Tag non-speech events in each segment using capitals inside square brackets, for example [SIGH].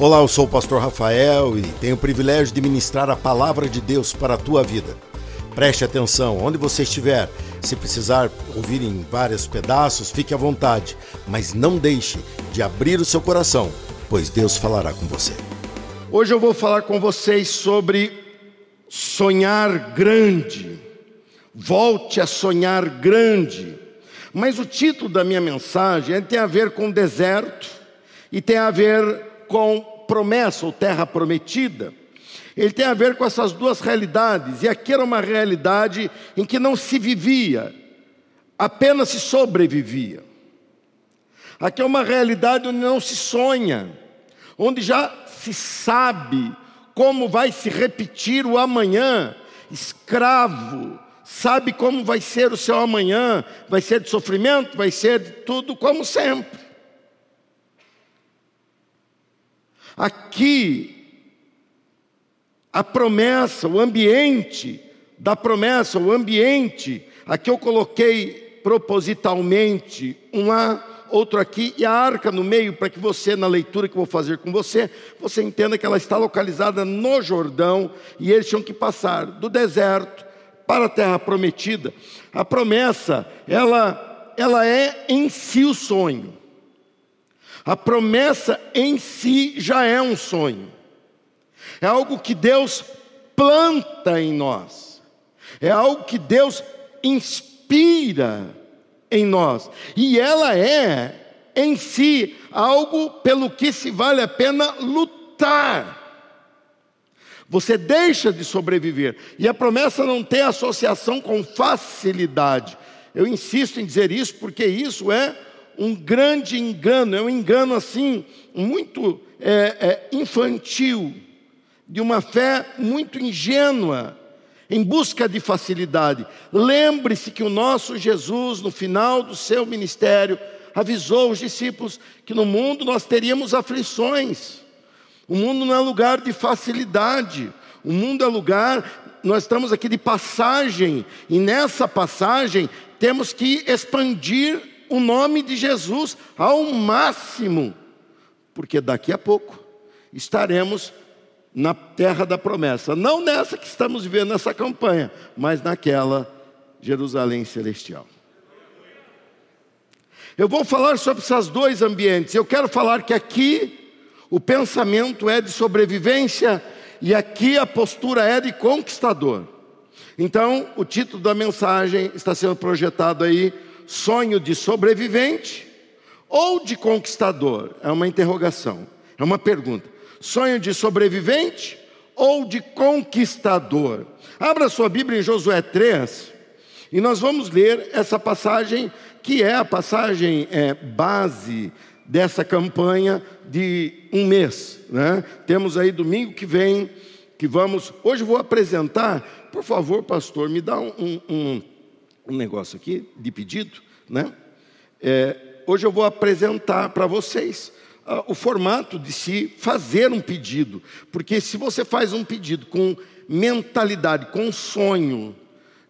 Olá, eu sou o pastor Rafael e tenho o privilégio de ministrar a palavra de Deus para a tua vida. Preste atenção, onde você estiver, se precisar ouvir em vários pedaços, fique à vontade, mas não deixe de abrir o seu coração, pois Deus falará com você. Hoje eu vou falar com vocês sobre sonhar grande. Volte a sonhar grande. Mas o título da minha mensagem tem a ver com deserto e tem a ver com promessa ou terra prometida. Ele tem a ver com essas duas realidades, e aqui era uma realidade em que não se vivia, apenas se sobrevivia. Aqui é uma realidade onde não se sonha, onde já se sabe como vai se repetir o amanhã, escravo, sabe como vai ser o seu amanhã, vai ser de sofrimento, vai ser de tudo como sempre. Aqui, a promessa, o ambiente da promessa, o ambiente, aqui eu coloquei propositalmente um lá, outro aqui e a arca no meio, para que você, na leitura que eu vou fazer com você, você entenda que ela está localizada no Jordão e eles tinham que passar do deserto para a terra prometida. A promessa, ela, ela é em si o sonho. A promessa em si já é um sonho. É algo que Deus planta em nós. É algo que Deus inspira em nós. E ela é em si algo pelo que se vale a pena lutar. Você deixa de sobreviver. E a promessa não tem associação com facilidade. Eu insisto em dizer isso porque isso é um grande engano, é um engano assim, muito é, é, infantil, de uma fé muito ingênua, em busca de facilidade. Lembre-se que o nosso Jesus, no final do seu ministério, avisou os discípulos que no mundo nós teríamos aflições. O mundo não é lugar de facilidade, o mundo é lugar, nós estamos aqui de passagem, e nessa passagem temos que expandir o nome de Jesus ao máximo, porque daqui a pouco estaremos na terra da promessa, não nessa que estamos vivendo nessa campanha, mas naquela Jerusalém celestial. Eu vou falar sobre esses dois ambientes. Eu quero falar que aqui o pensamento é de sobrevivência e aqui a postura é de conquistador. Então, o título da mensagem está sendo projetado aí sonho de sobrevivente ou de conquistador? É uma interrogação, é uma pergunta. Sonho de sobrevivente ou de conquistador? Abra sua Bíblia em Josué 3 e nós vamos ler essa passagem que é a passagem é, base dessa campanha de um mês. Né? Temos aí domingo que vem que vamos. Hoje vou apresentar, por favor, pastor, me dá um, um um negócio aqui de pedido, né? É, hoje eu vou apresentar para vocês uh, o formato de se fazer um pedido, porque se você faz um pedido com mentalidade, com sonho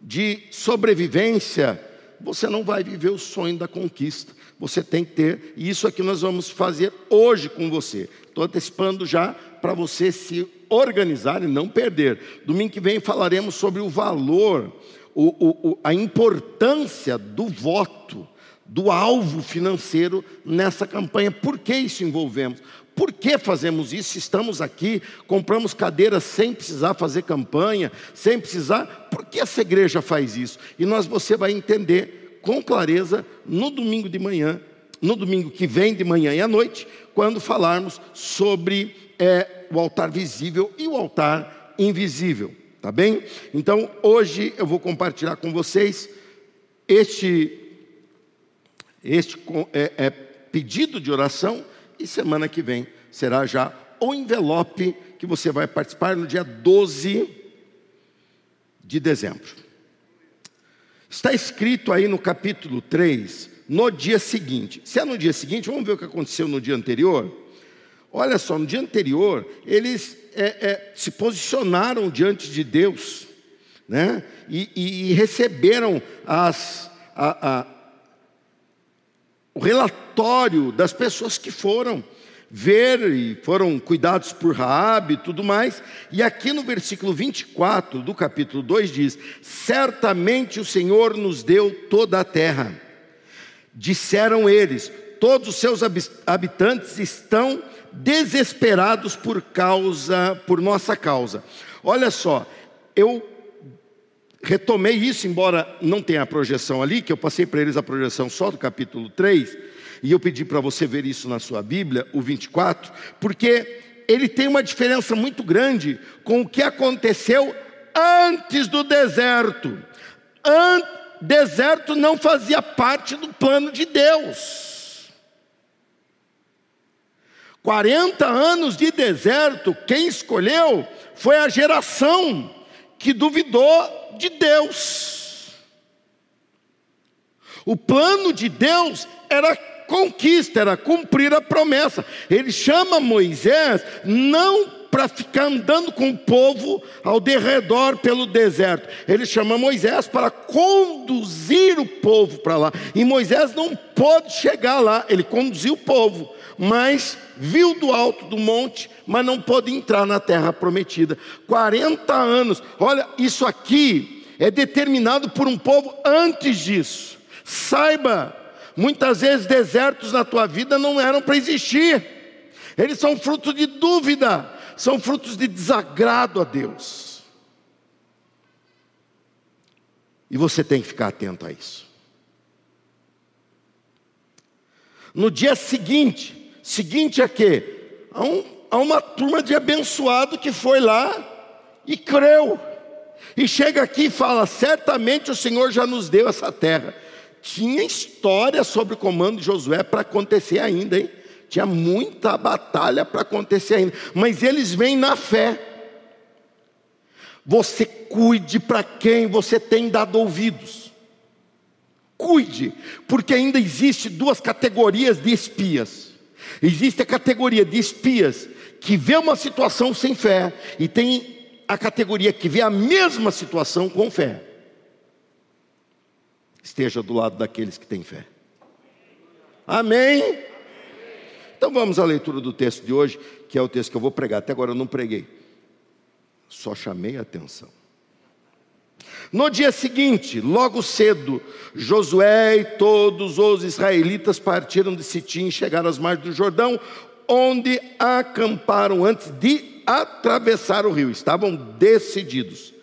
de sobrevivência, você não vai viver o sonho da conquista. Você tem que ter, e isso aqui nós vamos fazer hoje com você. Estou antecipando já para você se organizar e não perder. Domingo que vem falaremos sobre o valor o, o, a importância do voto, do alvo financeiro nessa campanha. Por que isso envolvemos? Por que fazemos isso? Estamos aqui, compramos cadeiras sem precisar fazer campanha, sem precisar. Por que essa igreja faz isso? E nós você vai entender com clareza no domingo de manhã, no domingo que vem de manhã e à noite, quando falarmos sobre é, o altar visível e o altar invisível. Tá bem? Então, hoje eu vou compartilhar com vocês este, este é, é, pedido de oração e semana que vem será já o envelope que você vai participar no dia 12 de dezembro. Está escrito aí no capítulo 3, no dia seguinte. Se é no dia seguinte, vamos ver o que aconteceu no dia anterior. Olha só, no dia anterior, eles é, é, se posicionaram diante de Deus, né? E, e, e receberam as, a, a, o relatório das pessoas que foram. ver e foram cuidados por Raabe e tudo mais. E aqui no versículo 24 do capítulo 2 diz: Certamente o Senhor nos deu toda a terra. Disseram eles: Todos os seus habitantes estão desesperados por causa, por nossa causa. Olha só, eu retomei isso, embora não tenha a projeção ali, que eu passei para eles a projeção só do capítulo 3, e eu pedi para você ver isso na sua Bíblia, o 24, porque ele tem uma diferença muito grande com o que aconteceu antes do deserto. An deserto não fazia parte do plano de Deus. 40 anos de deserto, quem escolheu foi a geração que duvidou de Deus. O plano de Deus era conquista, era cumprir a promessa. Ele chama Moisés não para ficar andando com o povo ao derredor pelo deserto. Ele chama Moisés para conduzir o povo para lá. E Moisés não pôde chegar lá, ele conduziu o povo, mas viu do alto do monte, mas não pôde entrar na terra prometida. 40 anos. Olha, isso aqui é determinado por um povo antes disso. Saiba, muitas vezes desertos na tua vida não eram para existir. Eles são fruto de dúvida, são frutos de desagrado a Deus. E você tem que ficar atento a isso. No dia seguinte, seguinte a quê? A, um, uma turma de abençoado que foi lá e creu. E chega aqui e fala: certamente o Senhor já nos deu essa terra. Tinha história sobre o comando de Josué para acontecer ainda, hein? Tinha muita batalha para acontecer ainda. Mas eles vêm na fé. Você cuide para quem você tem dado ouvidos. Cuide, porque ainda existe duas categorias de espias Existe a categoria de espias que vê uma situação sem fé e tem a categoria que vê a mesma situação com fé. Esteja do lado daqueles que têm fé. Amém? Então vamos à leitura do texto de hoje, que é o texto que eu vou pregar. Até agora eu não preguei, só chamei a atenção. No dia seguinte, logo cedo, Josué e todos os israelitas partiram de Sitim e chegaram às margens do Jordão, onde acamparam antes de atravessar o rio. Estavam decididos.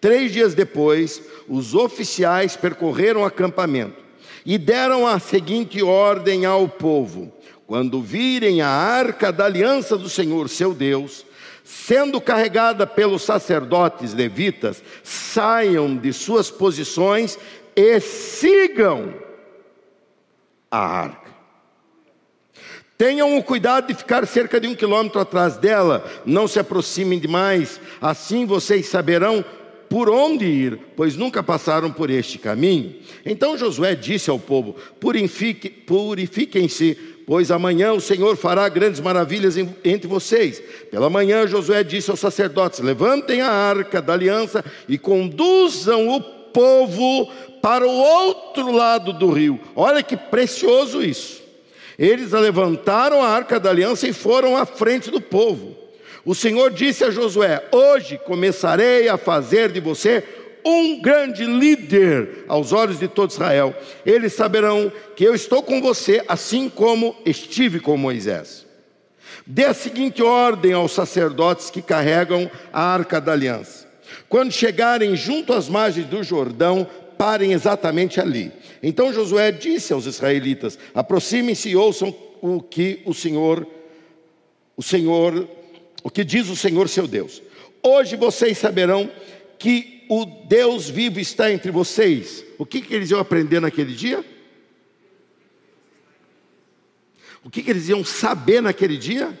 Três dias depois, os oficiais percorreram o acampamento e deram a seguinte ordem ao povo: quando virem a arca da aliança do Senhor, seu Deus, sendo carregada pelos sacerdotes levitas, saiam de suas posições e sigam a arca. Tenham o cuidado de ficar cerca de um quilômetro atrás dela, não se aproximem demais, assim vocês saberão por onde ir, pois nunca passaram por este caminho. Então Josué disse ao povo: Purifiquem-se pois amanhã o Senhor fará grandes maravilhas entre vocês. Pela manhã, Josué disse aos sacerdotes: Levantem a arca da aliança e conduzam o povo para o outro lado do rio. Olha que precioso isso. Eles levantaram a arca da aliança e foram à frente do povo. O Senhor disse a Josué: Hoje começarei a fazer de você um grande líder aos olhos de todo Israel. Eles saberão que eu estou com você, assim como estive com Moisés. Dê a seguinte ordem aos sacerdotes que carregam a arca da aliança: quando chegarem junto às margens do Jordão, parem exatamente ali. Então Josué disse aos israelitas: aproximem-se e ouçam o que o Senhor, o Senhor, o que diz o Senhor seu Deus. Hoje vocês saberão que o Deus vivo está entre vocês, o que, que eles iam aprender naquele dia? O que, que eles iam saber naquele dia?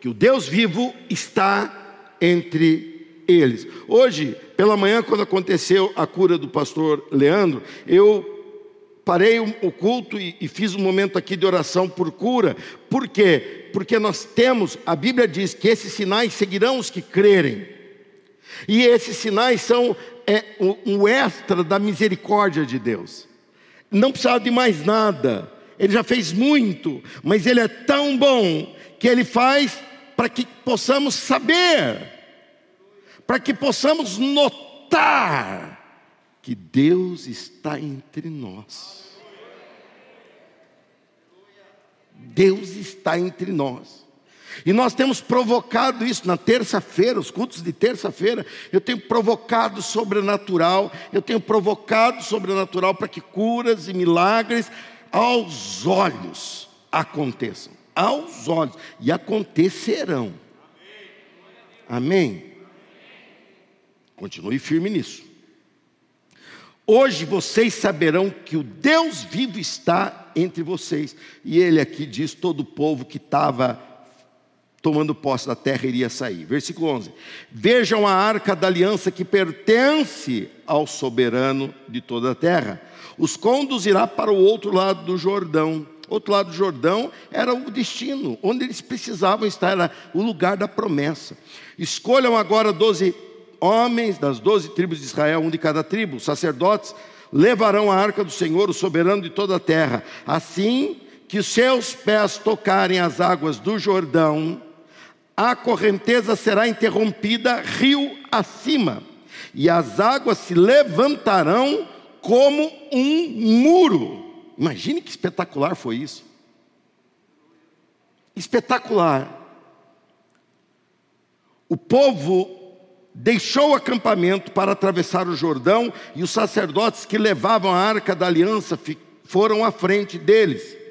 Que o Deus vivo está entre eles. Hoje, pela manhã, quando aconteceu a cura do pastor Leandro, eu parei o culto e, e, fiz um momento aqui de oração por cura. Por quê? Porque nós temos, a Bíblia diz que esses sinais seguirão os que crerem. E esses sinais são é, um extra da misericórdia de Deus. Não precisava de mais nada. Ele já fez muito, mas ele é tão bom que Ele faz para que possamos saber, para que possamos notar que Deus está entre nós. Deus está entre nós. E nós temos provocado isso na terça-feira, os cultos de terça-feira. Eu tenho provocado sobrenatural, eu tenho provocado sobrenatural para que curas e milagres aos olhos aconteçam. Aos olhos. E acontecerão. Amém? Continue firme nisso. Hoje vocês saberão que o Deus vivo está entre vocês. E ele aqui diz: todo o povo que estava tomando posse da terra iria sair. Versículo 11: Vejam a arca da aliança que pertence ao soberano de toda a terra. Os conduzirá para o outro lado do Jordão. Outro lado do Jordão era o destino, onde eles precisavam estar, era o lugar da promessa. Escolham agora doze homens das doze tribos de Israel, um de cada tribo, sacerdotes, levarão a arca do Senhor, o soberano de toda a terra. Assim que seus pés tocarem as águas do Jordão, a correnteza será interrompida rio acima, e as águas se levantarão como um muro. Imagine que espetacular foi isso. Espetacular. O povo deixou o acampamento para atravessar o Jordão, e os sacerdotes que levavam a arca da aliança foram à frente deles.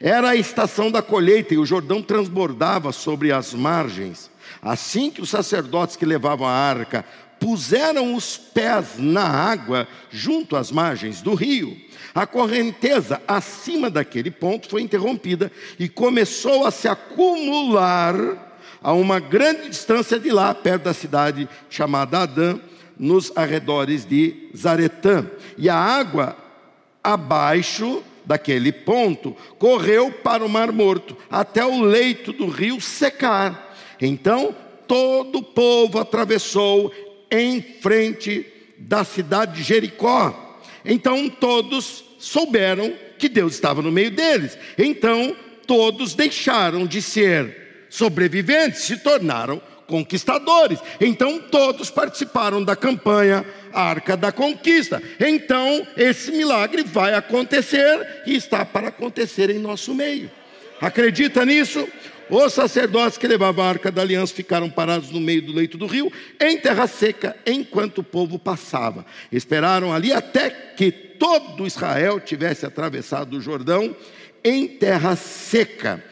Era a estação da colheita e o Jordão transbordava sobre as margens. Assim que os sacerdotes que levavam a arca puseram os pés na água junto às margens do rio, a correnteza acima daquele ponto foi interrompida e começou a se acumular a uma grande distância de lá, perto da cidade chamada Adã, nos arredores de Zaretã. E a água abaixo daquele ponto, correu para o Mar Morto, até o leito do rio secar. Então todo o povo atravessou em frente da cidade de Jericó. Então todos souberam que Deus estava no meio deles. Então todos deixaram de ser sobreviventes, se tornaram conquistadores. Então todos participaram da campanha Arca da Conquista. Então esse milagre vai acontecer e está para acontecer em nosso meio. Acredita nisso? Os sacerdotes que levavam a arca da aliança ficaram parados no meio do leito do rio, em terra seca, enquanto o povo passava. Esperaram ali até que todo Israel tivesse atravessado o Jordão em terra seca.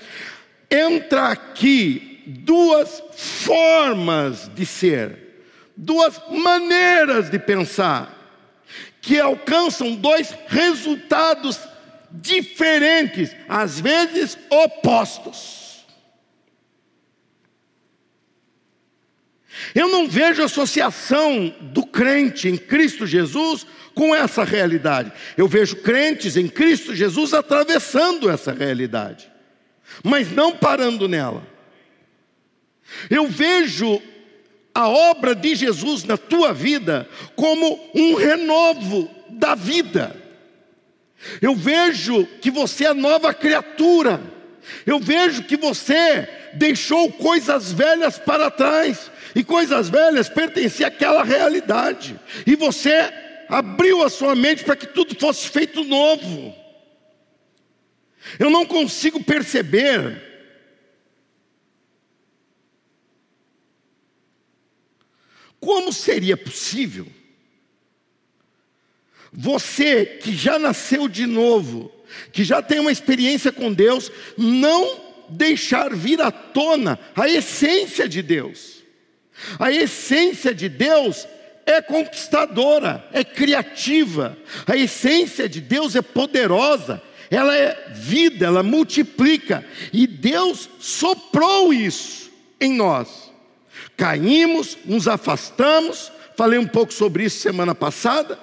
Entra aqui duas formas de ser, duas maneiras de pensar, que alcançam dois resultados diferentes, às vezes opostos. Eu não vejo associação do crente em Cristo Jesus com essa realidade. Eu vejo crentes em Cristo Jesus atravessando essa realidade, mas não parando nela. Eu vejo a obra de Jesus na tua vida como um renovo da vida. Eu vejo que você é nova criatura. Eu vejo que você deixou coisas velhas para trás. E coisas velhas pertenciam àquela realidade. E você abriu a sua mente para que tudo fosse feito novo. Eu não consigo perceber Como seria possível você que já nasceu de novo, que já tem uma experiência com Deus, não deixar vir à tona a essência de Deus? A essência de Deus é conquistadora, é criativa, a essência de Deus é poderosa, ela é vida, ela multiplica, e Deus soprou isso em nós caímos, nos afastamos, falei um pouco sobre isso semana passada,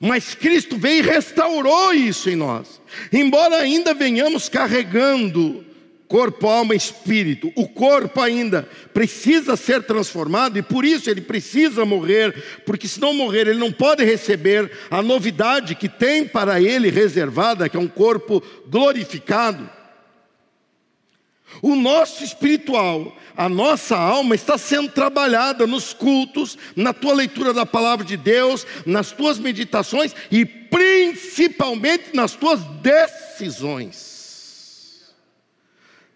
mas Cristo veio e restaurou isso em nós. Embora ainda venhamos carregando corpo, alma e espírito, o corpo ainda precisa ser transformado e por isso ele precisa morrer, porque se não morrer, ele não pode receber a novidade que tem para ele reservada, que é um corpo glorificado. O nosso espiritual, a nossa alma está sendo trabalhada nos cultos, na tua leitura da palavra de Deus, nas tuas meditações e principalmente nas tuas decisões.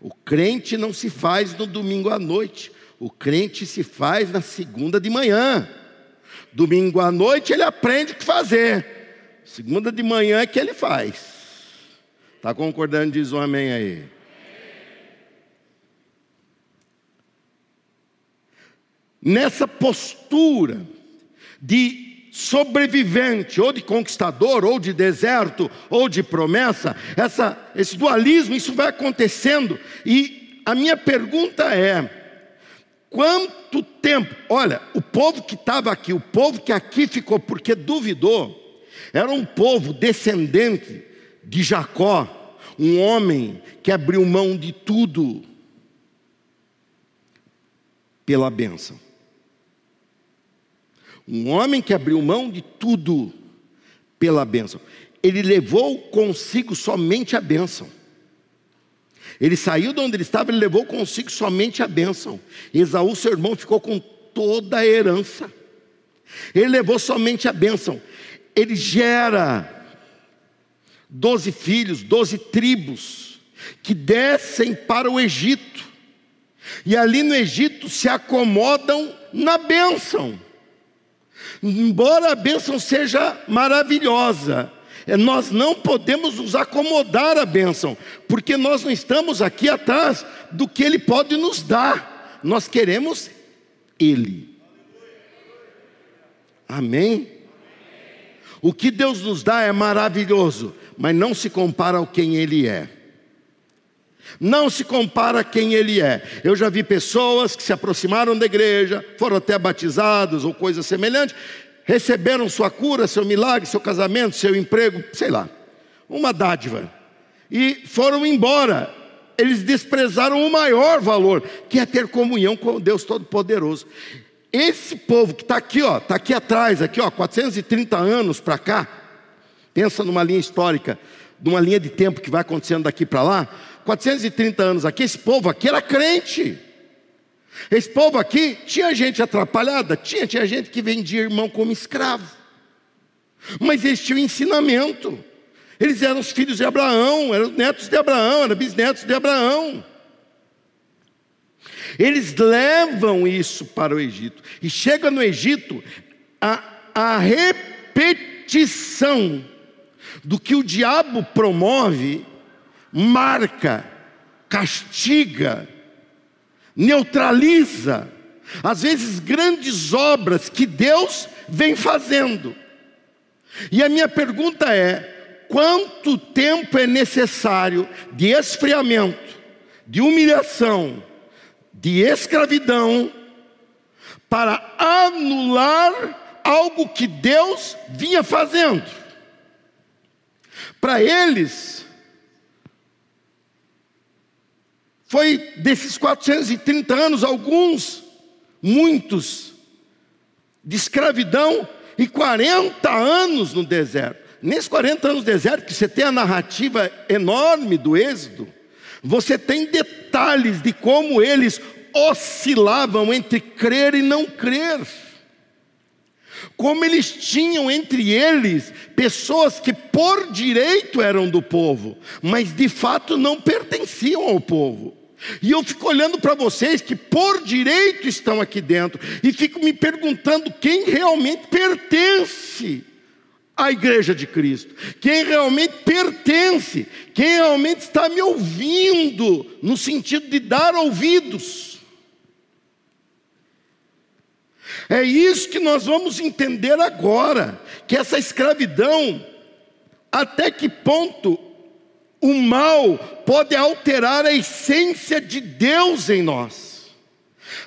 O crente não se faz no domingo à noite, o crente se faz na segunda de manhã. Domingo à noite ele aprende o que fazer, segunda de manhã é que ele faz. Está concordando? Diz um amém aí. Nessa postura de sobrevivente, ou de conquistador, ou de deserto, ou de promessa, essa, esse dualismo, isso vai acontecendo, e a minha pergunta é: quanto tempo? Olha, o povo que estava aqui, o povo que aqui ficou porque duvidou, era um povo descendente de Jacó, um homem que abriu mão de tudo pela bênção. Um homem que abriu mão de tudo pela bênção. Ele levou consigo somente a bênção. Ele saiu de onde ele estava, ele levou consigo somente a bênção. Esaú, seu irmão, ficou com toda a herança. Ele levou somente a bênção. Ele gera doze filhos, doze tribos, que descem para o Egito. E ali no Egito se acomodam na bênção. Embora a bênção seja maravilhosa, é, nós não podemos nos acomodar à bênção, porque nós não estamos aqui atrás do que Ele pode nos dar, nós queremos Ele. Amém? O que Deus nos dá é maravilhoso, mas não se compara ao quem Ele é. Não se compara quem ele é. Eu já vi pessoas que se aproximaram da igreja, foram até batizados ou coisa semelhante, receberam sua cura, seu milagre, seu casamento, seu emprego, sei lá, uma dádiva, e foram embora. Eles desprezaram o maior valor, que é ter comunhão com Deus Todo-Poderoso. Esse povo que está aqui, ó, está aqui atrás, aqui, ó, 430 anos para cá, pensa numa linha histórica, numa linha de tempo que vai acontecendo daqui para lá, 430 anos aqui, esse povo aqui era crente. Esse povo aqui tinha gente atrapalhada, tinha, tinha gente que vendia irmão como escravo. Mas eles tinham ensinamento. Eles eram os filhos de Abraão, eram netos de Abraão, eram bisnetos de Abraão. Eles levam isso para o Egito. E chega no Egito a, a repetição do que o diabo promove marca, castiga, neutraliza, às vezes grandes obras que Deus vem fazendo. E a minha pergunta é: quanto tempo é necessário de esfriamento, de humilhação, de escravidão, para anular algo que Deus vinha fazendo? Para eles, Foi desses 430 anos, alguns, muitos, de escravidão e 40 anos no deserto. Nesses 40 anos no deserto, que você tem a narrativa enorme do Êxodo, você tem detalhes de como eles oscilavam entre crer e não crer. Como eles tinham entre eles pessoas que por direito eram do povo, mas de fato não pertenciam ao povo. E eu fico olhando para vocês que por direito estão aqui dentro e fico me perguntando quem realmente pertence à igreja de Cristo, quem realmente pertence, quem realmente está me ouvindo, no sentido de dar ouvidos. É isso que nós vamos entender agora, que essa escravidão, até que ponto o mal pode alterar a essência de Deus em nós.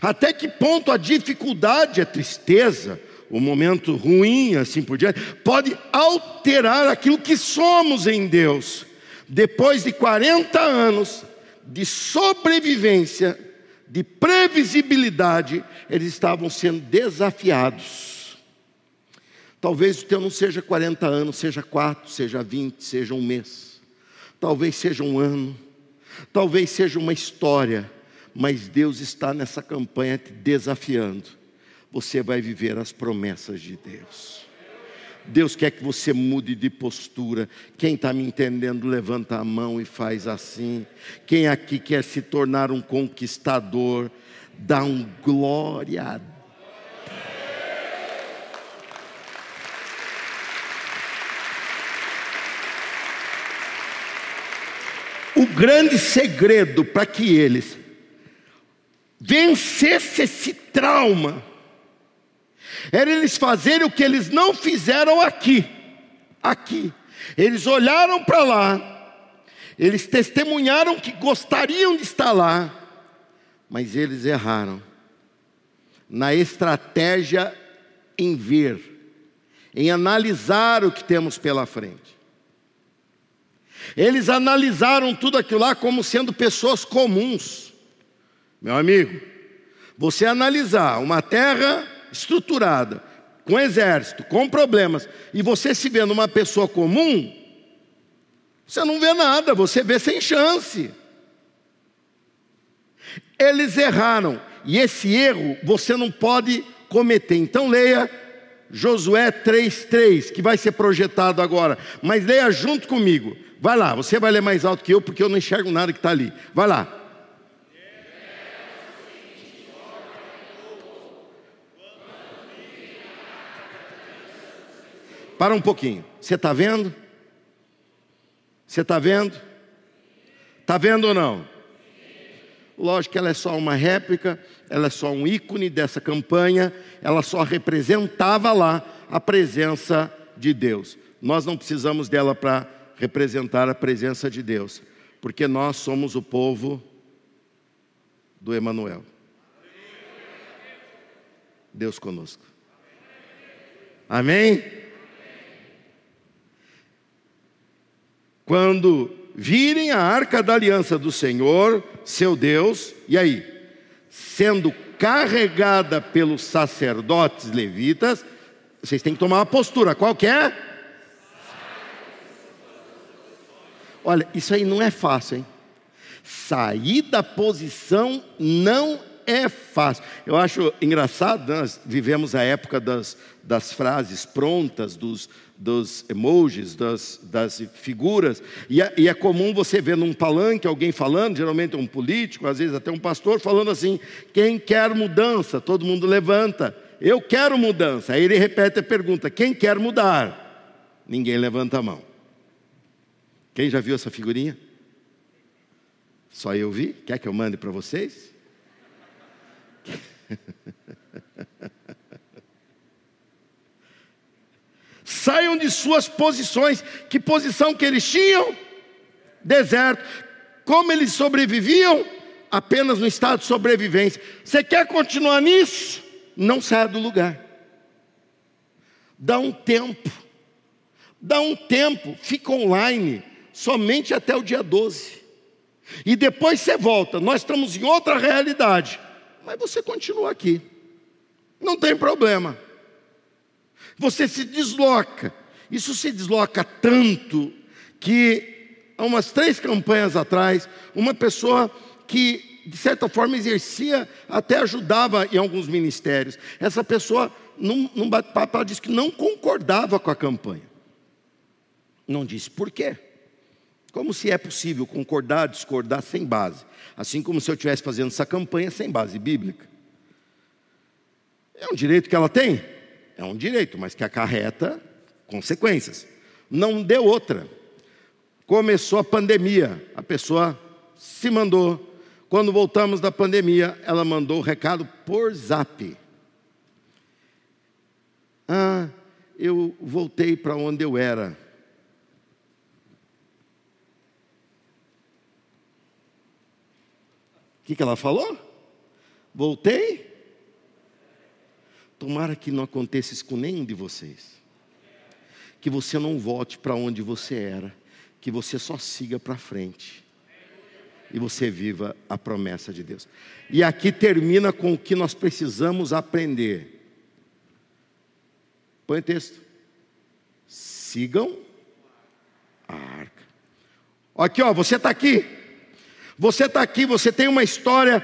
Até que ponto a dificuldade, a tristeza, o momento ruim, assim por diante, pode alterar aquilo que somos em Deus. Depois de 40 anos de sobrevivência, de previsibilidade, eles estavam sendo desafiados. Talvez o teu não seja 40 anos, seja 4, seja 20, seja um mês talvez seja um ano, Talvez seja uma história, mas Deus está nessa campanha te desafiando. Você vai viver as promessas de Deus. Deus quer que você mude de postura. Quem está me entendendo, levanta a mão e faz assim. Quem aqui quer se tornar um conquistador, dá um glória a grande segredo para que eles vencessem esse trauma era eles fazerem o que eles não fizeram aqui. Aqui. Eles olharam para lá, eles testemunharam que gostariam de estar lá, mas eles erraram na estratégia em ver, em analisar o que temos pela frente. Eles analisaram tudo aquilo lá como sendo pessoas comuns. Meu amigo, você analisar uma terra estruturada, com exército, com problemas, e você se vê numa pessoa comum, você não vê nada, você vê sem chance. Eles erraram, e esse erro você não pode cometer. Então leia Josué 3:3, que vai ser projetado agora, mas leia junto comigo. Vai lá, você vai ler mais alto que eu, porque eu não enxergo nada que está ali. Vai lá. Para um pouquinho. Você está vendo? Você está vendo? Está vendo ou não? Lógico que ela é só uma réplica, ela é só um ícone dessa campanha, ela só representava lá a presença de Deus. Nós não precisamos dela para representar a presença de Deus, porque nós somos o povo do Emanuel. Deus conosco. Amém? Quando virem a arca da aliança do Senhor, seu Deus, e aí? Sendo carregada pelos sacerdotes levitas, vocês têm que tomar uma postura, qual que é? Olha, isso aí não é fácil, hein? Sair da posição não é fácil. Eu acho engraçado, né? nós vivemos a época das, das frases prontas, dos, dos emojis, das, das figuras, e é, e é, comum você ver num palanque alguém falando, geralmente um político, às vezes até um pastor, falando assim: quem quer mudança? Todo mundo levanta. Eu quero mudança. Aí ele repete a pergunta: quem quer mudar? Ninguém levanta a mão. Quem já viu essa figurinha? Só eu vi? Quer que eu mande para vocês? [LAUGHS] Saiam de suas posições. Que posição que eles tinham? Deserto. Como eles sobreviviam? Apenas no estado de sobrevivência. Você quer continuar nisso? Não saia do lugar. Dá um tempo. Dá um tempo. Fica online somente até o dia 12. E depois você volta. Nós estamos em outra realidade. Mas você continua aqui. Não tem problema. Você se desloca. Isso se desloca tanto que há umas três campanhas atrás, uma pessoa que de certa forma exercia, até ajudava em alguns ministérios. Essa pessoa, num, num bate-papo, disse que não concordava com a campanha. Não disse por quê. Como se é possível concordar, discordar sem base? Assim como se eu estivesse fazendo essa campanha sem base bíblica. É um direito que ela tem? É um direito, mas que acarreta consequências. Não deu outra. Começou a pandemia, a pessoa se mandou. Quando voltamos da pandemia, ela mandou o recado por zap. Ah, eu voltei para onde eu era. Que, que ela falou? Voltei? Tomara que não aconteça isso com nenhum de vocês. Que você não volte para onde você era, que você só siga para frente. E você viva a promessa de Deus. E aqui termina com o que nós precisamos aprender. Põe o texto. Sigam a arca. Aqui, ó, você está aqui. Você está aqui, você tem uma história,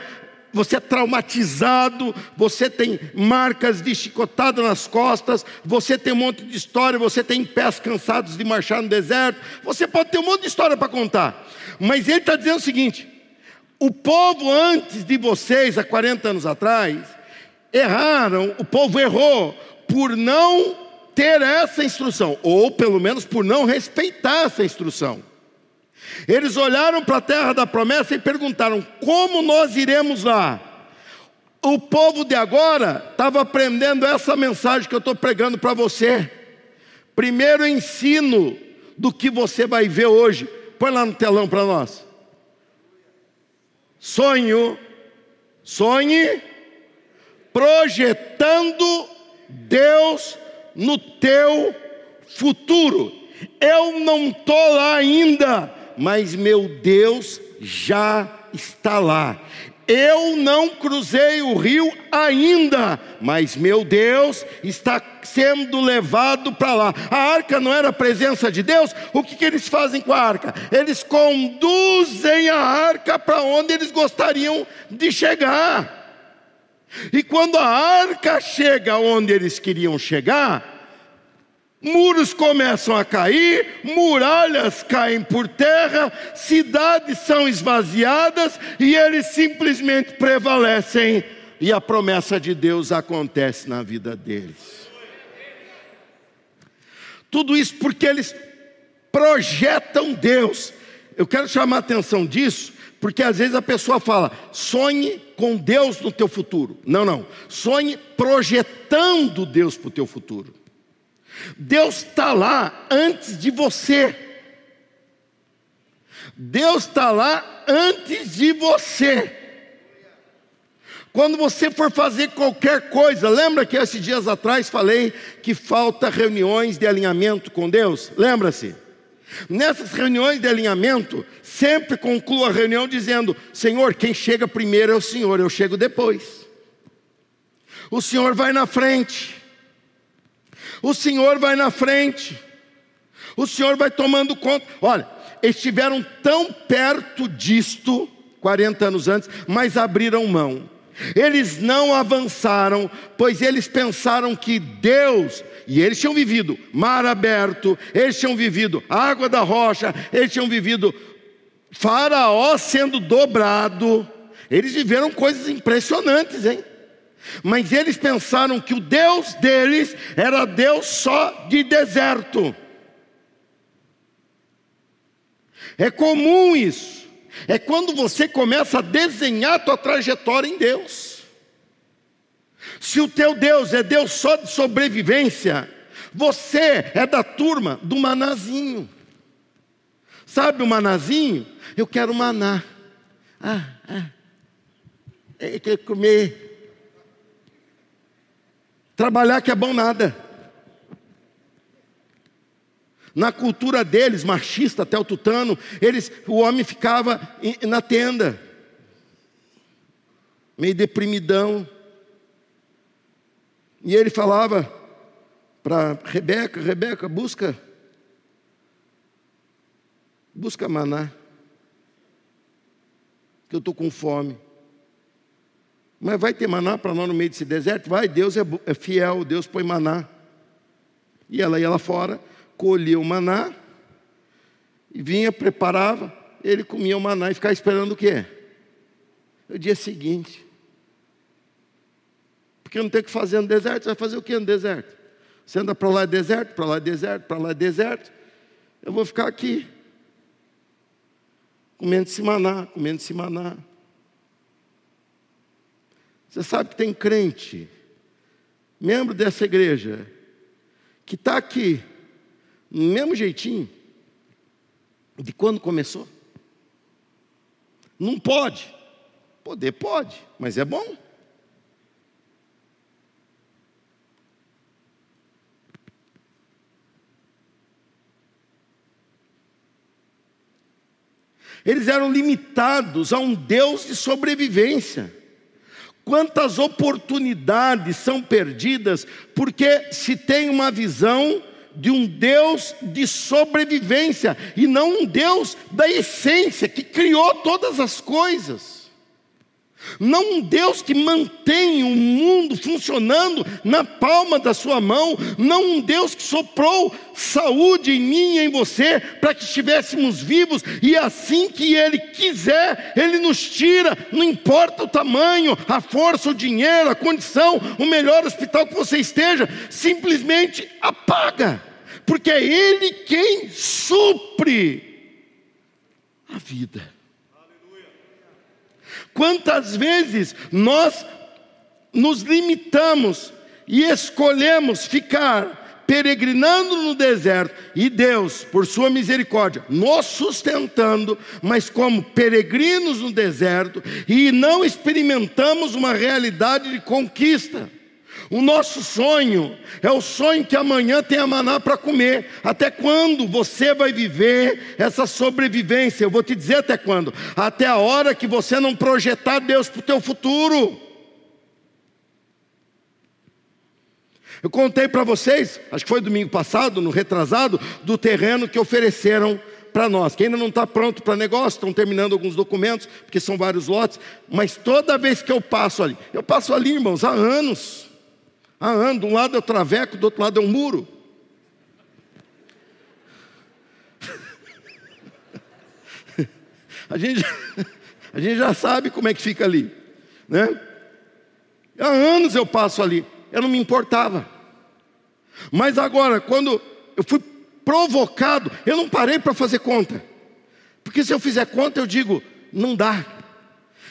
você é traumatizado, você tem marcas de chicotada nas costas, você tem um monte de história, você tem pés cansados de marchar no deserto, você pode ter um monte de história para contar. Mas ele está dizendo o seguinte: o povo antes de vocês, há 40 anos atrás, erraram, o povo errou por não ter essa instrução, ou pelo menos por não respeitar essa instrução. Eles olharam para a terra da promessa e perguntaram: como nós iremos lá? O povo de agora estava aprendendo essa mensagem que eu estou pregando para você. Primeiro ensino do que você vai ver hoje. Põe lá no telão para nós. Sonho, sonhe, projetando Deus no teu futuro. Eu não estou lá ainda, mas meu Deus já está lá. Eu não cruzei o rio ainda, mas meu Deus está sendo levado para lá. A arca não era a presença de Deus? O que, que eles fazem com a arca? Eles conduzem a arca para onde eles gostariam de chegar. E quando a arca chega onde eles queriam chegar, Muros começam a cair, muralhas caem por terra, cidades são esvaziadas e eles simplesmente prevalecem e a promessa de Deus acontece na vida deles. Tudo isso porque eles projetam Deus. Eu quero chamar a atenção disso, porque às vezes a pessoa fala: sonhe com Deus no teu futuro. Não, não. Sonhe projetando Deus para o teu futuro. Deus está lá antes de você. Deus está lá antes de você. Quando você for fazer qualquer coisa, lembra que esses dias atrás falei que falta reuniões de alinhamento com Deus? Lembra-se? Nessas reuniões de alinhamento, sempre concluo a reunião dizendo: Senhor, quem chega primeiro é o Senhor, eu chego depois. O Senhor vai na frente. O Senhor vai na frente. O Senhor vai tomando conta. Olha, estiveram tão perto disto 40 anos antes, mas abriram mão. Eles não avançaram, pois eles pensaram que Deus, e eles tinham vivido mar aberto, eles tinham vivido água da rocha, eles tinham vivido Faraó sendo dobrado, eles viveram coisas impressionantes, hein? Mas eles pensaram que o Deus deles era Deus só de deserto. É comum isso. É quando você começa a desenhar a tua trajetória em Deus. Se o teu Deus é Deus só de sobrevivência, você é da turma do manazinho. Sabe o manazinho? Eu quero maná. Ah, ah. Eu quero comer Trabalhar que é bom nada. Na cultura deles, machista até o tutano, eles, o homem ficava na tenda, meio deprimidão. E ele falava para Rebeca, Rebeca, busca, busca maná, que eu estou com fome. Mas vai ter maná para nós no meio desse deserto? Vai, Deus é, é fiel, Deus põe maná. E ela ia lá fora, colhia o maná, e vinha, preparava, ele comia o maná e ficava esperando o quê? O dia seguinte. Porque não tem o que fazer no deserto, você vai fazer o quê no deserto? Você anda para lá é deserto, para lá é deserto, para lá é deserto. Eu vou ficar aqui, comendo esse maná, comendo esse maná. Você sabe que tem crente, membro dessa igreja, que está aqui, no mesmo jeitinho, de quando começou? Não pode. Poder pode, mas é bom. Eles eram limitados a um Deus de sobrevivência. Quantas oportunidades são perdidas porque se tem uma visão de um Deus de sobrevivência e não um Deus da essência que criou todas as coisas. Não um Deus que mantém o mundo funcionando na palma da sua mão, não um Deus que soprou saúde em mim e em você para que estivéssemos vivos e assim que Ele quiser, Ele nos tira, não importa o tamanho, a força, o dinheiro, a condição, o melhor hospital que você esteja, simplesmente apaga, porque é Ele quem supre a vida. Quantas vezes nós nos limitamos e escolhemos ficar peregrinando no deserto e Deus, por sua misericórdia, nos sustentando, mas como peregrinos no deserto e não experimentamos uma realidade de conquista. O nosso sonho é o sonho que amanhã tem a maná para comer. Até quando você vai viver essa sobrevivência? Eu vou te dizer até quando. Até a hora que você não projetar Deus para o teu futuro. Eu contei para vocês, acho que foi domingo passado, no retrasado, do terreno que ofereceram para nós, que ainda não está pronto para negócio, estão terminando alguns documentos, porque são vários lotes, mas toda vez que eu passo ali, eu passo ali, irmãos, há anos. Ah, ando, um lado é o traveco, do outro lado é um muro. [LAUGHS] a, gente, a gente já sabe como é que fica ali, né? Há anos eu passo ali, eu não me importava. Mas agora, quando eu fui provocado, eu não parei para fazer conta. Porque se eu fizer conta, eu digo, não dá.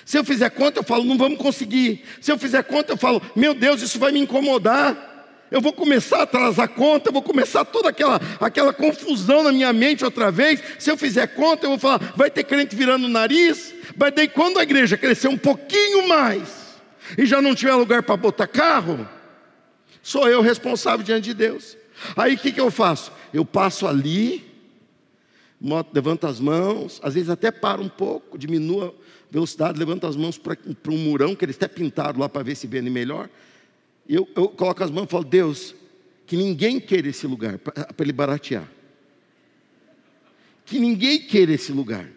Se eu fizer conta, eu falo, não vamos conseguir. Se eu fizer conta, eu falo, meu Deus, isso vai me incomodar. Eu vou começar a atrasar conta, eu vou começar toda aquela, aquela confusão na minha mente outra vez. Se eu fizer conta, eu vou falar, vai ter crente virando o nariz. Mas daí, quando a igreja crescer um pouquinho mais e já não tiver lugar para botar carro, sou eu responsável diante de Deus. Aí o que, que eu faço? Eu passo ali, levanto as mãos, às vezes até paro um pouco, diminua velocidade, levanta as mãos para um murão, que eles até pintaram lá para ver se vê melhor. Eu, eu coloco as mãos e falo, Deus, que ninguém queira esse lugar, para ele baratear. Que ninguém queira esse lugar.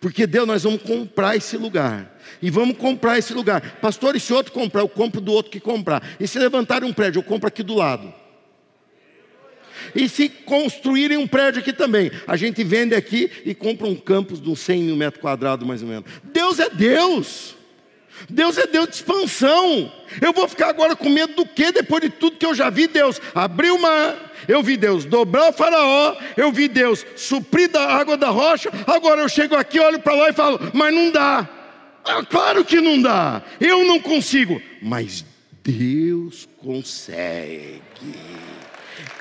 Porque Deus, nós vamos comprar esse lugar. E vamos comprar esse lugar. Pastor, e se outro comprar, eu compro do outro que comprar. E se levantarem um prédio, eu compro aqui do lado. E se construírem um prédio aqui também, a gente vende aqui e compra um campus de uns 100 mil metros quadrados, mais ou menos. Deus é Deus. Deus é Deus de expansão. Eu vou ficar agora com medo do que depois de tudo que eu já vi Deus abrir o mar, eu vi Deus dobrar o faraó, eu vi Deus suprir da água da rocha. Agora eu chego aqui, olho para lá e falo, mas não dá. Ah, claro que não dá. Eu não consigo, mas Deus consegue.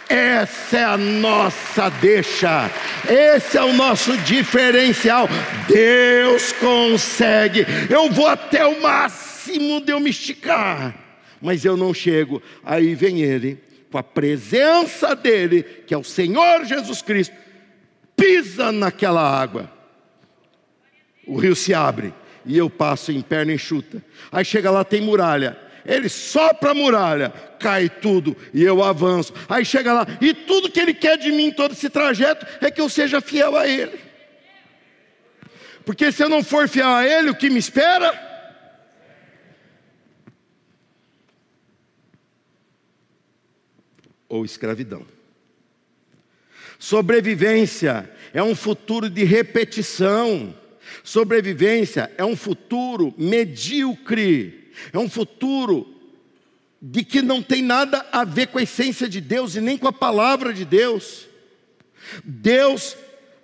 Essa é a nossa deixa, esse é o nosso diferencial. Deus consegue, eu vou até o máximo de eu me esticar, mas eu não chego. Aí vem Ele, com a presença dEle, que é o Senhor Jesus Cristo, pisa naquela água, o rio se abre e eu passo em perna enxuta. Aí chega lá, tem muralha ele sopra a muralha, cai tudo e eu avanço. Aí chega lá, e tudo que ele quer de mim todo esse trajeto é que eu seja fiel a ele. Porque se eu não for fiel a ele, o que me espera? Ou escravidão. Sobrevivência é um futuro de repetição. Sobrevivência é um futuro medíocre é um futuro de que não tem nada a ver com a essência de Deus e nem com a palavra de Deus. Deus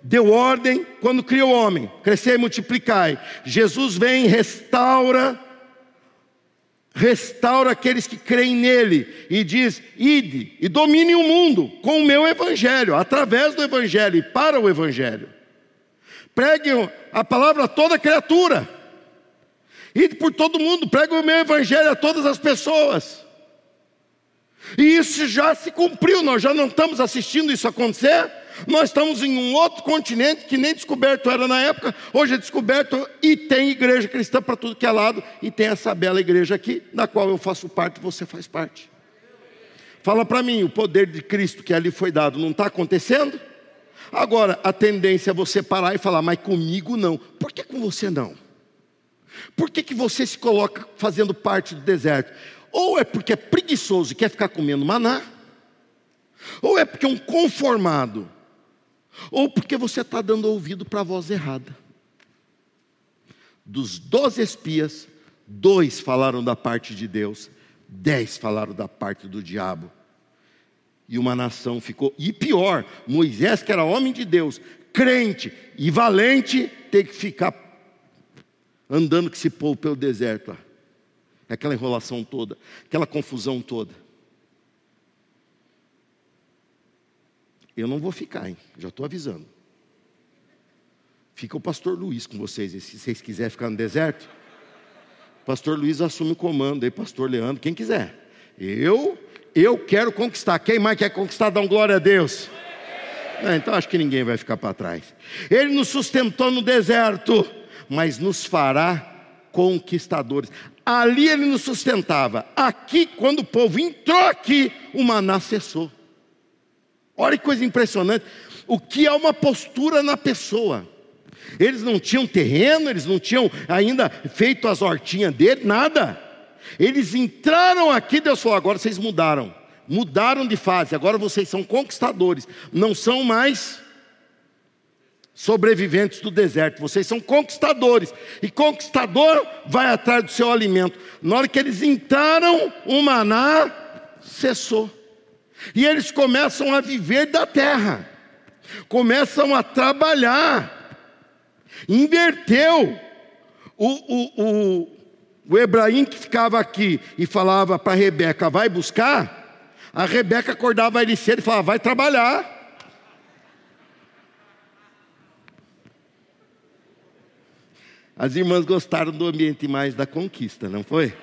deu ordem quando criou o homem, crescer e multiplicai. Jesus vem, restaura, restaura aqueles que creem nele e diz: ide e domine o mundo com o meu evangelho, através do evangelho e para o evangelho. Preguem a palavra a toda criatura. Ide por todo mundo, prega o meu evangelho a todas as pessoas. E isso já se cumpriu, nós já não estamos assistindo isso acontecer. Nós estamos em um outro continente que nem descoberto era na época, hoje é descoberto e tem igreja cristã para tudo que é lado, e tem essa bela igreja aqui, da qual eu faço parte, você faz parte. Fala para mim, o poder de Cristo que ali foi dado não está acontecendo? Agora, a tendência é você parar e falar, mas comigo não. Por que com você não? Por que, que você se coloca fazendo parte do deserto? Ou é porque é preguiçoso e quer ficar comendo maná, ou é porque é um conformado, ou porque você está dando ouvido para a voz errada. Dos doze espias, dois falaram da parte de Deus, dez falaram da parte do diabo. E uma nação ficou. E pior, Moisés, que era homem de Deus, crente e valente, tem que ficar andando que se povo pelo deserto. Aquela enrolação toda, aquela confusão toda. Eu não vou ficar, hein? Já estou avisando. Fica o pastor Luiz com vocês. se vocês quiserem ficar no deserto, pastor Luiz assume o comando aí, pastor Leandro, quem quiser. Eu, eu quero conquistar. Quem mais quer conquistar, dá um glória a Deus. É, então acho que ninguém vai ficar para trás. Ele nos sustentou no deserto, mas nos fará conquistadores. Ali ele nos sustentava. Aqui, quando o povo entrou aqui, o maná cessou. Olha que coisa impressionante. O que é uma postura na pessoa. Eles não tinham terreno, eles não tinham ainda feito as hortinhas dele, nada. Eles entraram aqui, Deus falou: agora vocês mudaram, mudaram de fase, agora vocês são conquistadores, não são mais sobreviventes do deserto, vocês são conquistadores, e conquistador vai atrás do seu alimento. Na hora que eles entraram, o maná cessou. E eles começam a viver da terra, começam a trabalhar. Inverteu. O, o, o, o Ebraim que ficava aqui e falava para Rebeca, vai buscar, a Rebeca acordava ele cedo e falava, vai trabalhar. As irmãs gostaram do ambiente mais da conquista, não foi?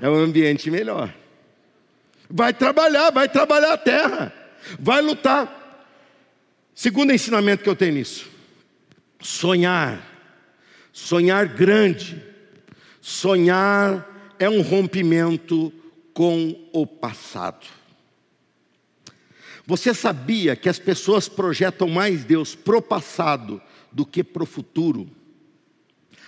É um ambiente melhor. Vai trabalhar, vai trabalhar a terra, vai lutar. Segundo ensinamento que eu tenho nisso: sonhar, sonhar grande, sonhar é um rompimento com o passado. Você sabia que as pessoas projetam mais Deus pro passado do que pro futuro?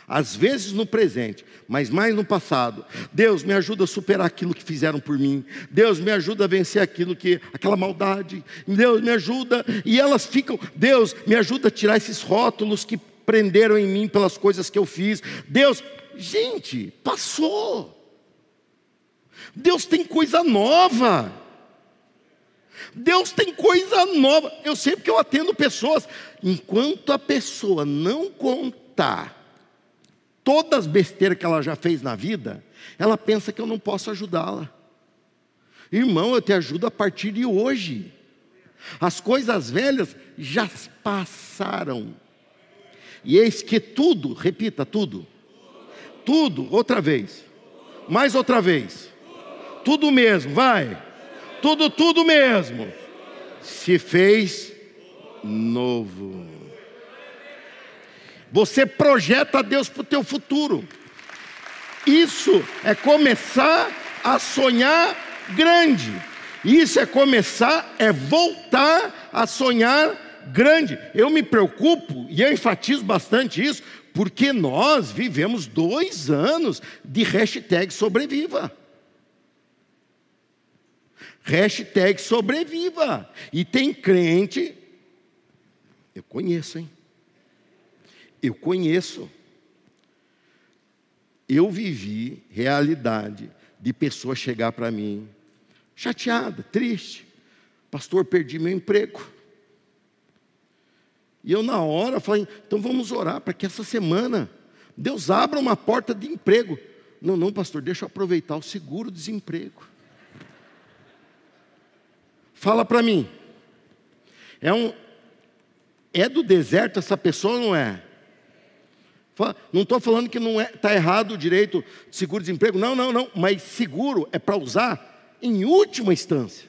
Às vezes no presente, mas mais no passado. Deus me ajuda a superar aquilo que fizeram por mim. Deus me ajuda a vencer aquilo que aquela maldade. Deus me ajuda e elas ficam, Deus me ajuda a tirar esses rótulos que prenderam em mim pelas coisas que eu fiz. Deus, gente, passou. Deus tem coisa nova. Deus tem coisa nova. Eu sei porque eu atendo pessoas. Enquanto a pessoa não contar todas as besteiras que ela já fez na vida, ela pensa que eu não posso ajudá-la. Irmão, eu te ajudo a partir de hoje. As coisas velhas já passaram. E eis que tudo, repita tudo. Tudo, outra vez. Mais outra vez. Tudo mesmo, vai. Tudo, tudo mesmo. Se fez novo. Você projeta Deus para o teu futuro. Isso é começar a sonhar grande. Isso é começar, é voltar a sonhar grande. Eu me preocupo e eu enfatizo bastante isso, porque nós vivemos dois anos de hashtag sobreviva. Hashtag sobreviva. E tem crente, eu conheço, hein? Eu conheço. Eu vivi realidade de pessoas chegar para mim, chateada, triste. Pastor, perdi meu emprego. E eu, na hora, falei: então vamos orar para que essa semana Deus abra uma porta de emprego. Não, não, pastor, deixa eu aproveitar o seguro-desemprego. Fala para mim. É um é do deserto essa pessoa ou não é? Não estou falando que não está é, tá errado o direito de seguro-desemprego, não, não, não. Mas seguro é para usar em última instância.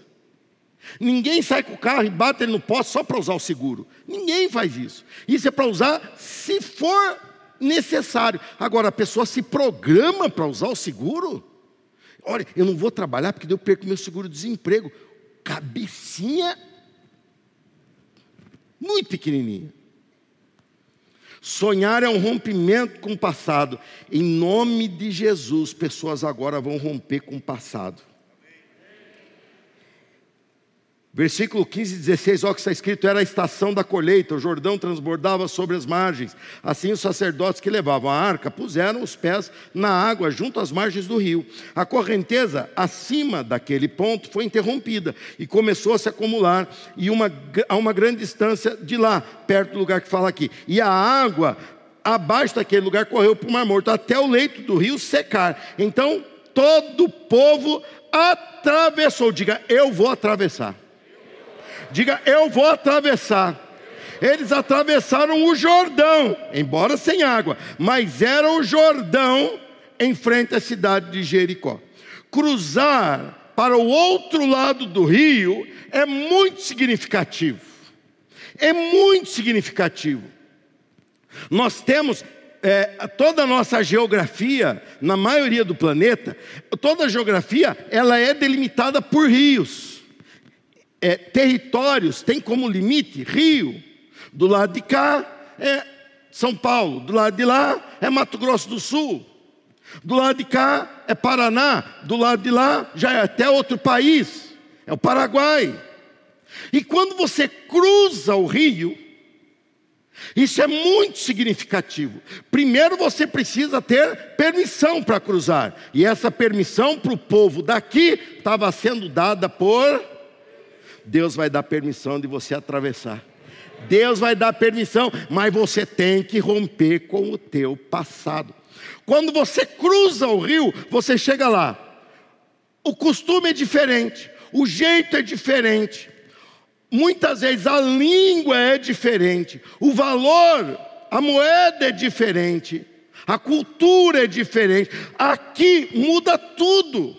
Ninguém sai com o carro e bate ele no poste só para usar o seguro. Ninguém faz isso. Isso é para usar se for necessário. Agora, a pessoa se programa para usar o seguro. Olha, eu não vou trabalhar porque eu perco meu seguro-desemprego. Cabecinha muito pequenininha. Sonhar é um rompimento com o passado. Em nome de Jesus, pessoas agora vão romper com o passado. Versículo 15 e 16, olha o que está escrito: era a estação da colheita, o Jordão transbordava sobre as margens. Assim, os sacerdotes que levavam a arca puseram os pés na água junto às margens do rio. A correnteza acima daquele ponto foi interrompida e começou a se acumular e uma, a uma grande distância de lá, perto do lugar que fala aqui. E a água abaixo daquele lugar correu para o Mar Morto, até o leito do rio secar. Então, todo o povo atravessou. Diga, eu vou atravessar. Diga, eu vou atravessar. Eles atravessaram o Jordão, embora sem água, mas era o Jordão em frente à cidade de Jericó. Cruzar para o outro lado do rio é muito significativo. É muito significativo. Nós temos é, toda a nossa geografia, na maioria do planeta, toda a geografia ela é delimitada por rios é, territórios tem como limite rio. Do lado de cá é São Paulo, do lado de lá é Mato Grosso do Sul. Do lado de cá é Paraná, do lado de lá já é até outro país, é o Paraguai. E quando você cruza o rio, isso é muito significativo. Primeiro você precisa ter permissão para cruzar, e essa permissão para o povo daqui estava sendo dada por Deus vai dar permissão de você atravessar. Deus vai dar permissão, mas você tem que romper com o teu passado. Quando você cruza o rio, você chega lá. O costume é diferente, o jeito é diferente. Muitas vezes a língua é diferente, o valor, a moeda é diferente, a cultura é diferente. Aqui muda tudo.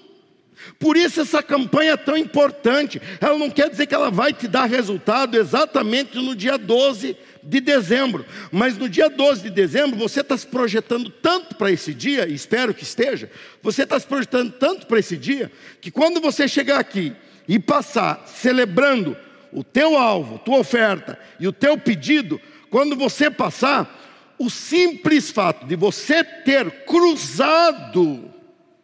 Por isso essa campanha é tão importante. Ela não quer dizer que ela vai te dar resultado exatamente no dia 12 de dezembro. Mas no dia 12 de dezembro, você está se projetando tanto para esse dia, espero que esteja, você está se projetando tanto para esse dia, que quando você chegar aqui e passar celebrando o teu alvo, tua oferta e o teu pedido, quando você passar, o simples fato de você ter cruzado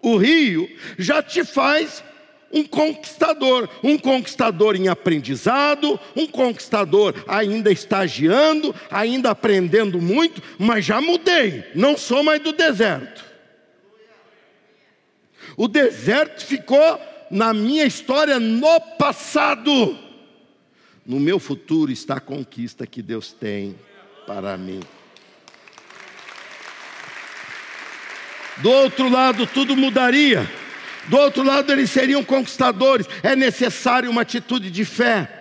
o rio, já te faz um conquistador, um conquistador em aprendizado, um conquistador ainda estagiando, ainda aprendendo muito, mas já mudei, não sou mais do deserto. O deserto ficou na minha história no passado. No meu futuro está a conquista que Deus tem para mim. Do outro lado, tudo mudaria. Do outro lado, eles seriam conquistadores. É necessário uma atitude de fé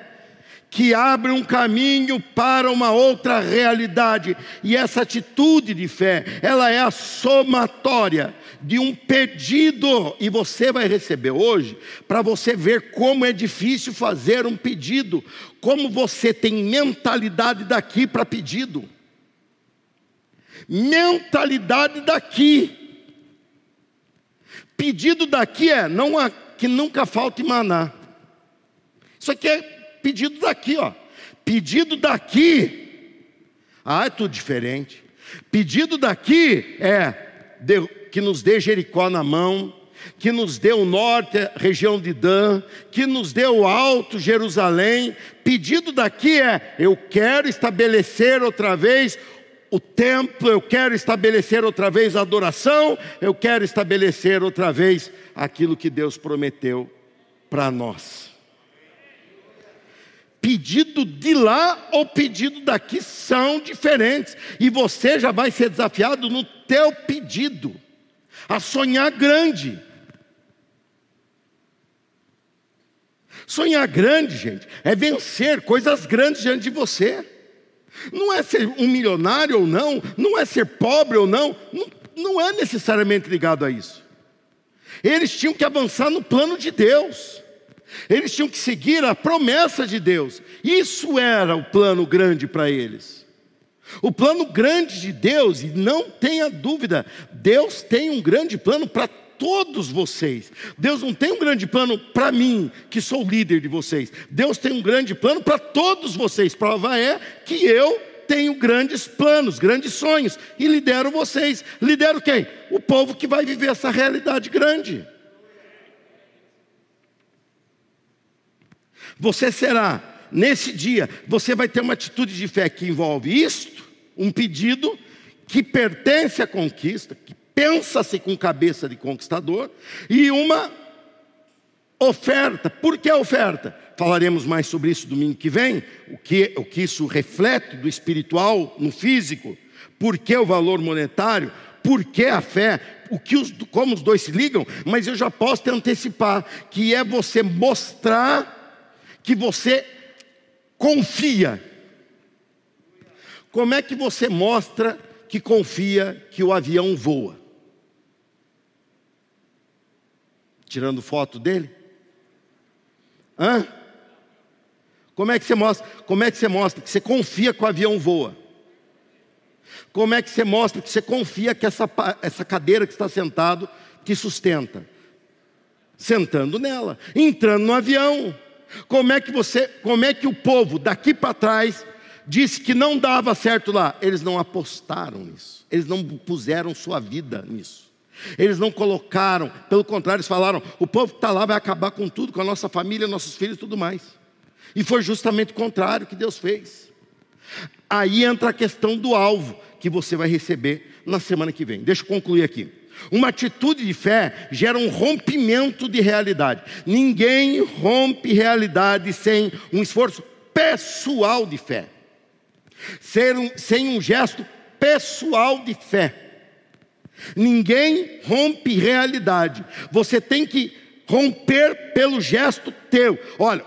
que abre um caminho para uma outra realidade. E essa atitude de fé, ela é a somatória de um pedido, e você vai receber hoje, para você ver como é difícil fazer um pedido, como você tem mentalidade daqui para pedido. Mentalidade daqui. Pedido daqui é não que nunca falte maná. Isso aqui é pedido daqui, ó. Pedido daqui. Ah, é tudo diferente. Pedido daqui é de, que nos dê Jericó na mão, que nos dê o norte, a região de Dan, que nos dê o alto Jerusalém. Pedido daqui é: eu quero estabelecer outra vez o templo, eu quero estabelecer outra vez a adoração, eu quero estabelecer outra vez aquilo que Deus prometeu para nós. Pedido de lá ou pedido daqui são diferentes, e você já vai ser desafiado no teu pedido a sonhar grande. Sonhar grande, gente, é vencer coisas grandes diante de você. Não é ser um milionário ou não, não é ser pobre ou não, não, não é necessariamente ligado a isso. Eles tinham que avançar no plano de Deus. Eles tinham que seguir a promessa de Deus. Isso era o plano grande para eles. O plano grande de Deus, e não tenha dúvida, Deus tem um grande plano para todos vocês. Deus não tem um grande plano para mim, que sou líder de vocês. Deus tem um grande plano para todos vocês. Prova é que eu tenho grandes planos, grandes sonhos e lidero vocês. Lidero quem? O povo que vai viver essa realidade grande. Você será, nesse dia, você vai ter uma atitude de fé que envolve isto, um pedido que pertence à conquista, que pensa-se com cabeça de conquistador, e uma oferta. Por que oferta? Falaremos mais sobre isso domingo que vem, o que, o que isso reflete do espiritual no físico, por que o valor monetário, por que a fé, o que os, como os dois se ligam, mas eu já posso te antecipar que é você mostrar que você confia. Como é que você mostra que confia que o avião voa? Tirando foto dele? Hã? Como é que você mostra? Como é que você mostra que você confia que o avião voa? Como é que você mostra que você confia que essa, essa cadeira que está sentado te sustenta? Sentando nela, entrando no avião. Como é que você, como é que o povo daqui para trás disse que não dava certo lá? Eles não apostaram nisso. Eles não puseram sua vida nisso. Eles não colocaram, pelo contrário, eles falaram: o povo que está lá vai acabar com tudo, com a nossa família, nossos filhos e tudo mais. E foi justamente o contrário que Deus fez. Aí entra a questão do alvo que você vai receber na semana que vem. Deixa eu concluir aqui. Uma atitude de fé gera um rompimento de realidade. Ninguém rompe realidade sem um esforço pessoal de fé, sem um gesto pessoal de fé. Ninguém rompe realidade. Você tem que romper pelo gesto teu. Olha,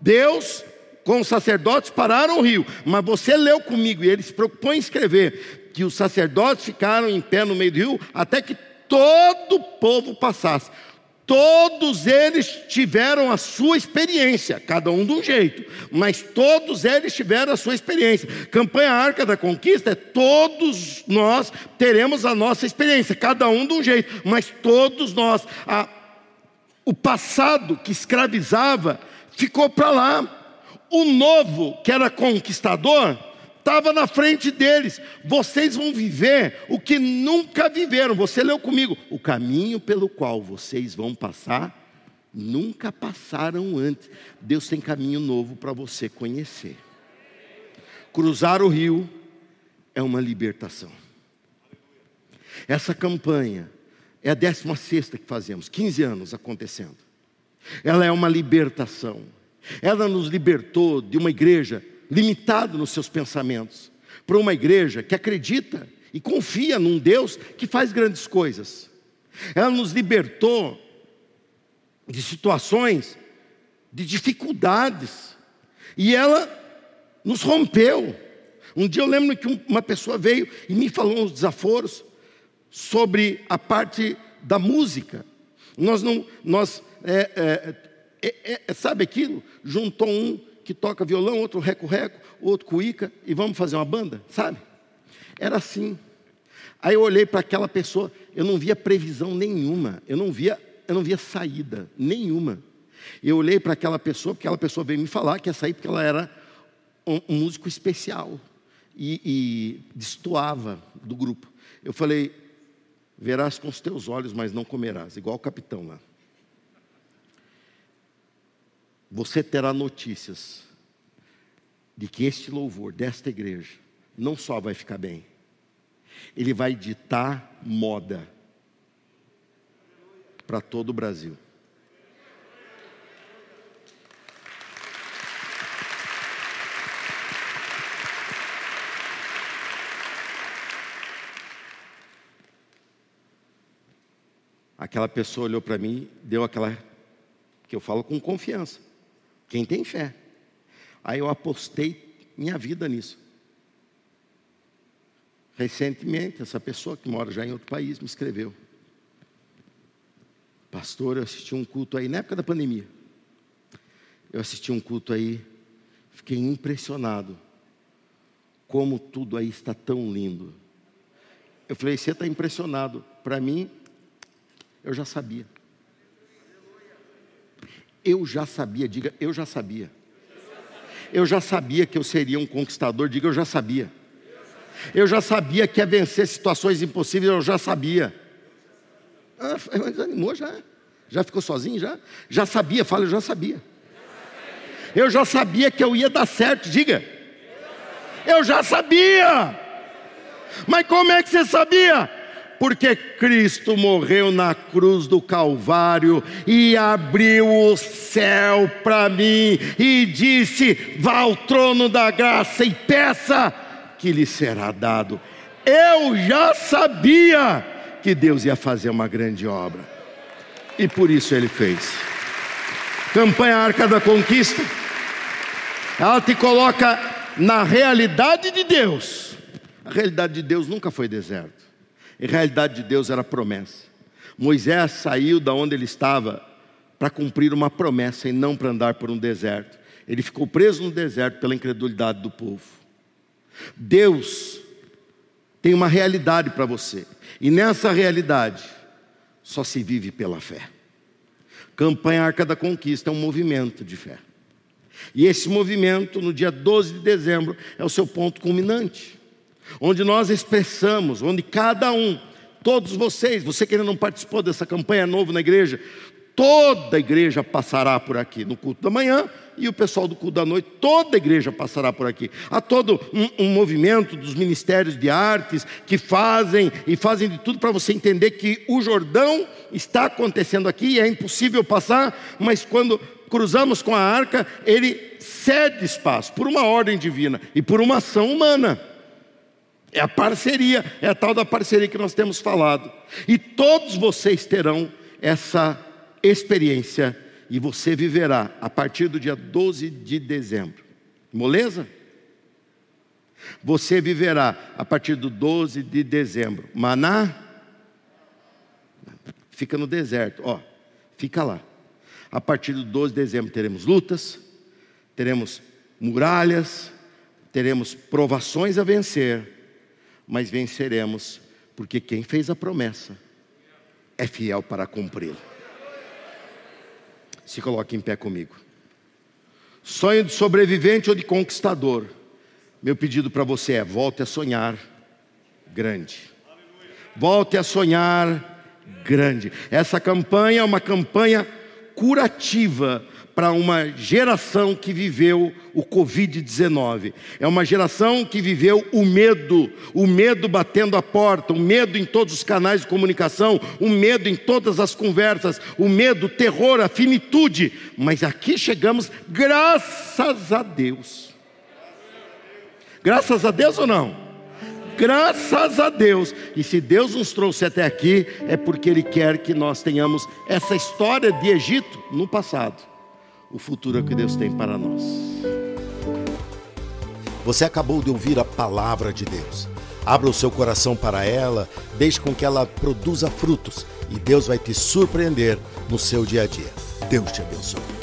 Deus com os sacerdotes pararam o rio, mas você leu comigo e ele se preocupou em escrever que os sacerdotes ficaram em pé no meio do rio até que todo o povo passasse. Todos eles tiveram a sua experiência, cada um de um jeito, mas todos eles tiveram a sua experiência. Campanha Arca da Conquista é todos nós teremos a nossa experiência, cada um de um jeito, mas todos nós. A, o passado que escravizava ficou para lá. O novo, que era conquistador, estava na frente deles. Vocês vão viver o que nunca viveram. Você leu comigo. O caminho pelo qual vocês vão passar, nunca passaram antes. Deus tem caminho novo para você conhecer. Cruzar o rio é uma libertação. Essa campanha é a 16 que fazemos, 15 anos acontecendo. Ela é uma libertação. Ela nos libertou de uma igreja limitado nos seus pensamentos, para uma igreja que acredita e confia num Deus que faz grandes coisas. Ela nos libertou de situações, de dificuldades, e ela nos rompeu. Um dia eu lembro que uma pessoa veio e me falou uns desaforos sobre a parte da música. Nós não, nós, é, é, é, é sabe aquilo? Juntou um que toca violão, outro reco-reco, outro cuíca, e vamos fazer uma banda, sabe? Era assim. Aí eu olhei para aquela pessoa, eu não via previsão nenhuma, eu não via, eu não via saída nenhuma. Eu olhei para aquela pessoa, porque aquela pessoa veio me falar que ia sair porque ela era um, um músico especial e, e destoava do grupo. Eu falei, verás com os teus olhos, mas não comerás, igual o capitão lá você terá notícias de que este louvor desta igreja não só vai ficar bem, ele vai ditar moda para todo o Brasil. Aquela pessoa olhou para mim, deu aquela que eu falo com confiança. Quem tem fé. Aí eu apostei minha vida nisso. Recentemente, essa pessoa que mora já em outro país me escreveu. Pastor, eu assisti um culto aí na época da pandemia. Eu assisti um culto aí, fiquei impressionado. Como tudo aí está tão lindo. Eu falei, você está impressionado. Para mim, Eu já sabia. Eu já sabia, diga, eu já sabia. Eu já sabia que eu seria um conquistador, diga, eu já sabia. Eu já sabia que ia vencer situações impossíveis, eu já sabia. Ah, desanimou já. Já ficou sozinho já? Já sabia, fala, eu já sabia. Eu já sabia que eu ia dar certo, diga. Eu já sabia. Mas como é que você sabia? Porque Cristo morreu na cruz do Calvário e abriu o céu para mim e disse: vá ao trono da graça e peça que lhe será dado. Eu já sabia que Deus ia fazer uma grande obra e por isso ele fez. Campanha Arca da Conquista, ela te coloca na realidade de Deus. A realidade de Deus nunca foi deserto. A realidade de Deus era promessa. Moisés saiu da onde ele estava para cumprir uma promessa e não para andar por um deserto. Ele ficou preso no deserto pela incredulidade do povo. Deus tem uma realidade para você. E nessa realidade só se vive pela fé. Campanha Arca da Conquista é um movimento de fé. E esse movimento, no dia 12 de dezembro, é o seu ponto culminante onde nós expressamos, onde cada um, todos vocês, você que ainda não participou dessa campanha novo na igreja, toda a igreja passará por aqui no culto da manhã e o pessoal do culto da noite, toda a igreja passará por aqui. Há todo um, um movimento dos ministérios de artes que fazem e fazem de tudo para você entender que o Jordão está acontecendo aqui e é impossível passar, mas quando cruzamos com a arca, ele cede espaço por uma ordem divina e por uma ação humana. É a parceria, é a tal da parceria que nós temos falado. E todos vocês terão essa experiência e você viverá a partir do dia 12 de dezembro. Moleza? Você viverá a partir do 12 de dezembro. Maná fica no deserto, ó, fica lá. A partir do 12 de dezembro teremos lutas, teremos muralhas, teremos provações a vencer mas venceremos, porque quem fez a promessa é fiel para cumpri-la. Se coloque em pé comigo. Sonho de sobrevivente ou de conquistador. Meu pedido para você é: volte a sonhar grande. Volte a sonhar grande. Essa campanha é uma campanha curativa para uma geração que viveu o Covid-19. É uma geração que viveu o medo, o medo batendo a porta, o medo em todos os canais de comunicação, o medo em todas as conversas, o medo, o terror, a finitude. Mas aqui chegamos, graças a Deus. Graças a Deus ou não? Graças a Deus. E se Deus nos trouxe até aqui, é porque Ele quer que nós tenhamos essa história de Egito no passado o futuro que Deus tem para nós. Você acabou de ouvir a palavra de Deus. Abra o seu coração para ela, deixe com que ela produza frutos e Deus vai te surpreender no seu dia a dia. Deus te abençoe.